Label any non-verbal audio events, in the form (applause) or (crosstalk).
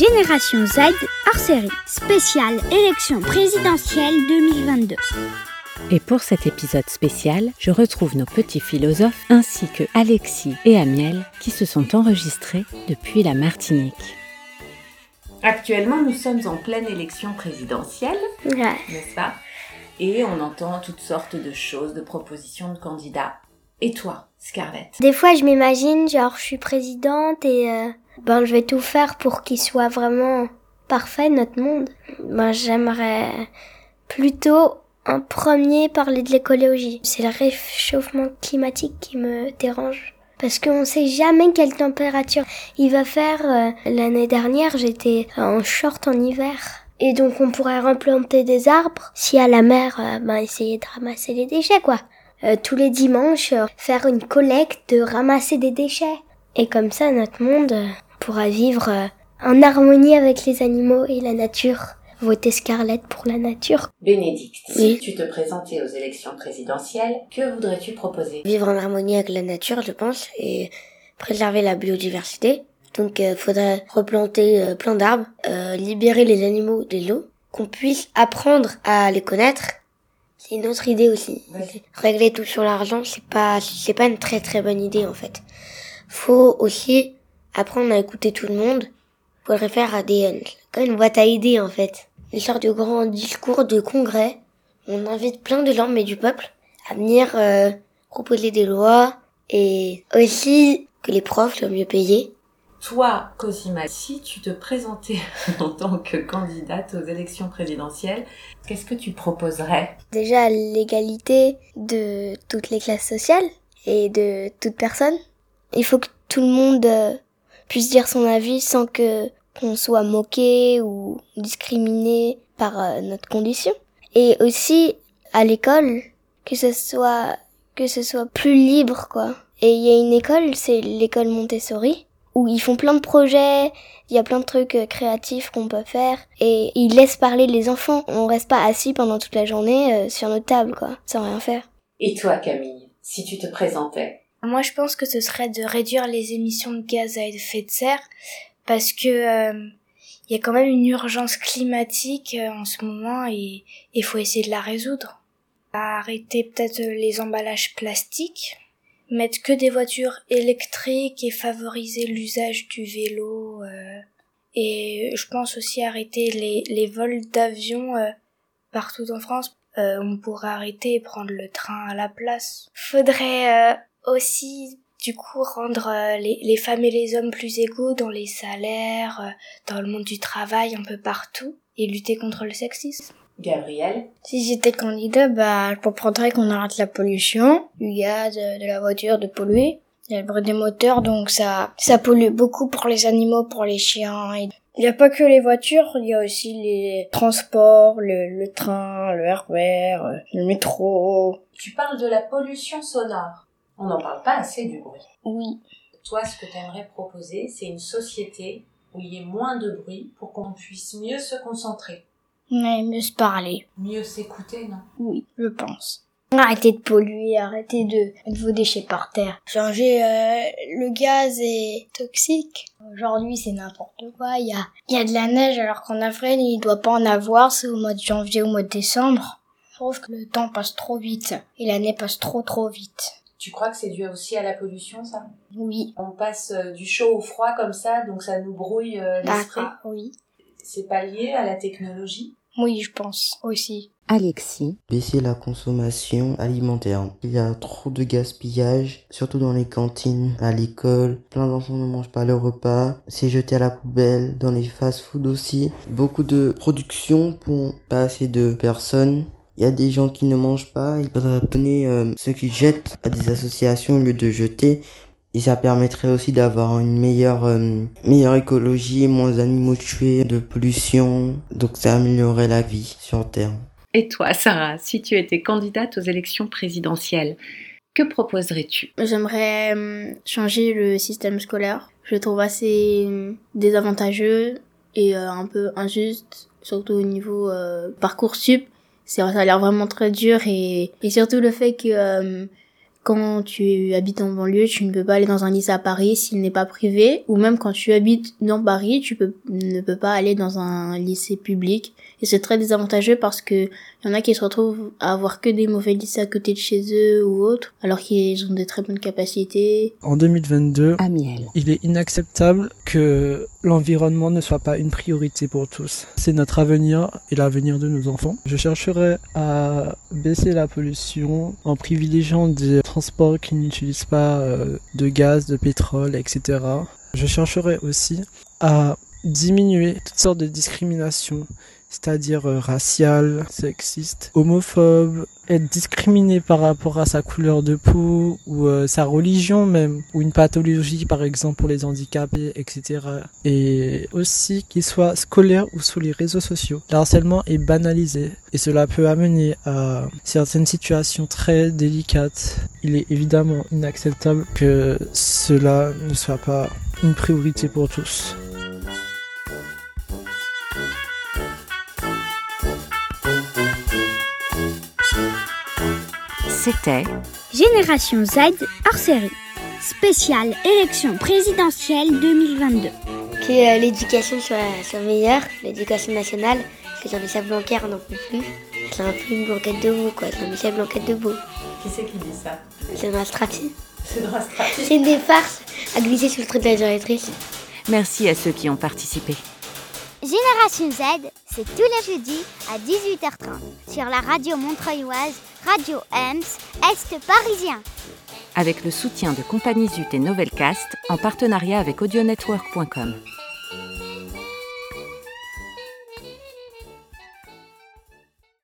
Génération Z hors série, spéciale élection présidentielle 2022. Et pour cet épisode spécial, je retrouve nos petits philosophes ainsi que Alexis et Amiel qui se sont enregistrés depuis la Martinique. Actuellement, nous sommes en pleine élection présidentielle, Ouais. n'est-ce pas? Et on entend toutes sortes de choses, de propositions de candidats. Et toi, Scarlett? Des fois, je m'imagine, genre, je suis présidente et euh, ben, je vais tout faire pour qu'il soit vraiment parfait, notre monde. Ben, j'aimerais plutôt en premier parler de l'écologie. C'est le réchauffement climatique qui me dérange. Parce qu'on sait jamais quelle température il va faire. Euh, L'année dernière, j'étais en short en hiver. Et donc, on pourrait replanter des arbres. Si à la mer, euh, ben, essayer de ramasser les déchets, quoi. Euh, tous les dimanches, euh, faire une collecte de ramasser des déchets. Et comme ça, notre monde euh, pourra vivre euh, en harmonie avec les animaux et la nature. Voter Scarlett pour la nature. Bénédicte, Oui. si tu te présentais aux élections présidentielles, que voudrais-tu proposer? Vivre en harmonie avec la nature, je pense, et préserver la biodiversité. Donc, il faudrait replanter euh, plein d'arbres, euh, libérer les animaux de l'eau, qu'on puisse apprendre à les connaître. C'est une autre idée aussi. Régler tout sur l'argent, c'est pas, c'est pas une très très bonne idée en fait. Faut aussi apprendre à écouter tout le monde. Faudrait faire des, euh, comme une boîte à idées en fait. Une sorte de grand discours de congrès. On invite plein de gens, mais du peuple, à venir euh, proposer des lois et aussi que les profs soient mieux payés. Toi, Cosima, si tu te présentais (laughs) en tant que candidate aux élections présidentielles, qu'est-ce que tu proposerais? Déjà l'égalité de toutes les classes sociales et de toute personne. Il faut que tout le monde euh, puisse dire son avis sans que qu'on soit moqué ou discriminé par euh, notre condition. Et aussi à l'école que ce soit que ce soit plus libre quoi. Et il y a une école, c'est l'école Montessori où ils font plein de projets, il y a plein de trucs euh, créatifs qu'on peut faire et ils laissent parler les enfants. On reste pas assis pendant toute la journée euh, sur notre table quoi, sans rien faire. Et toi, Camille, si tu te présentais? Moi, je pense que ce serait de réduire les émissions de gaz à effet de serre parce que euh, il y a quand même une urgence climatique euh, en ce moment et il faut essayer de la résoudre. Arrêter peut-être les emballages plastiques, mettre que des voitures électriques et favoriser l'usage du vélo. euh, et je pense aussi arrêter les, les vols d'avion euh, partout en France. Euh, on pourrait arrêter et prendre le train à la place. Faudrait euh, aussi du coup rendre euh, les, les femmes et les hommes plus égaux dans les salaires, dans le monde du travail, un peu partout, et lutter contre le sexisme. Gabriel Si j'étais candidat, bah, je proposerais qu'on arrête la pollution, du gaz, de la voiture, de polluer. Il y a le bruit des moteurs, donc ça, ça pollue beaucoup pour les animaux, pour les chiens. et- Il n'y a pas que les voitures, il y a aussi les transports, le, le train, le RER, euh, le métro. Tu parles de la pollution sonore. On n'en parle pas assez du bruit. Oui. Toi, ce que tu aimerais proposer, c'est une société où il y ait moins de bruit pour qu'on puisse mieux se concentrer, Mais mieux se parler. mieux s'écouter, non? Oui, je pense. Arrêtez de polluer, arrêtez de mettre vos déchets par terre. Changer euh, le gaz est toxique. Aujourd'hui, c'est n'importe quoi. Il y a, il y a de la neige alors qu'en avril, il doit pas en avoir. C'est au mois de janvier, au mois de décembre. Je trouve que le temps passe trop vite et l'année passe trop trop vite. Tu crois que c'est dû aussi à la pollution, ça? Oui. On passe euh, du chaud au froid comme ça, donc ça nous brouille euh, l'esprit. Oui. C'est pas lié à la technologie? Oui, je pense aussi. Alexis, Baisser la consommation alimentaire. Il y a trop de gaspillage, surtout dans les cantines, à l'école. Plein d'enfants ne mangent pas leur repas. C'est jeté à la poubelle, dans les fast-food aussi. Beaucoup de production pour pas assez de personnes. Il y a des gens qui ne mangent pas. Il faudrait donner euh, ce qu'ils jettent à des associations au lieu de jeter. Et ça permettrait aussi d'avoir une meilleure, euh, meilleure écologie, moins d'animaux tués, de pollution. Donc ça améliorerait la vie sur Terre. Et toi, Sarah, si tu étais candidate aux élections présidentielles, que proposerais-tu? J'aimerais euh, changer le système scolaire. Je le trouve assez euh, désavantageux et euh, un peu injuste, surtout au niveau euh, parcours sup. C'est, ça a l'air vraiment très dur et, et surtout le fait que euh, quand tu habites en banlieue, tu ne peux pas aller dans un lycée à Paris s'il n'est pas privé, ou même quand tu habites dans Paris, tu peux, ne peux pas aller dans un lycée public. Et c'est très désavantageux parce que y en a qui se retrouvent à avoir que des mauvais lycées à côté de chez eux ou autres, alors qu'ils ont des très bonnes capacités. En 2022, Amiel. il est inacceptable que l'environnement ne soit pas une priorité pour tous. C'est notre avenir et l'avenir de nos enfants. Je chercherai à baisser la pollution en privilégiant des transports qui n'utilisent pas euh, de gaz, de pétrole, etc. Je chercherai aussi à diminuer toutes sortes de discriminations c'est-à-dire euh, racial, sexiste, homophobe, être discriminé par rapport à sa couleur de peau ou euh, sa religion même, ou une pathologie par exemple pour les handicapés, etc. Et aussi qu'il soit scolaire ou sur les réseaux sociaux. Le harcèlement est banalisé et cela peut amener à certaines situations très délicates. Il est évidemment inacceptable que cela ne soit pas une priorité pour tous. C'était Génération Z hors série. Spéciale élection présidentielle 2022. Que euh, l'éducation soit, soit meilleure, l'éducation nationale, que Jean-Michel Blanquer n'en peut plus. C'est un peu une blanquette debout, quoi. Jean-Michel Blanquette debout. Qui c'est qui dit ça? C'est ma stratégie. C'est stratégie. C'est une des farces à glisser sur le trait de la directrice. Merci à ceux qui ont participé. Génération Z, c'est tous les jeudis à 18h30 sur la radio montreuilloise Radio Ems, Est parisien. Avec le soutien de Compagnie Zut et Novelcast en partenariat avec audionetwork.com.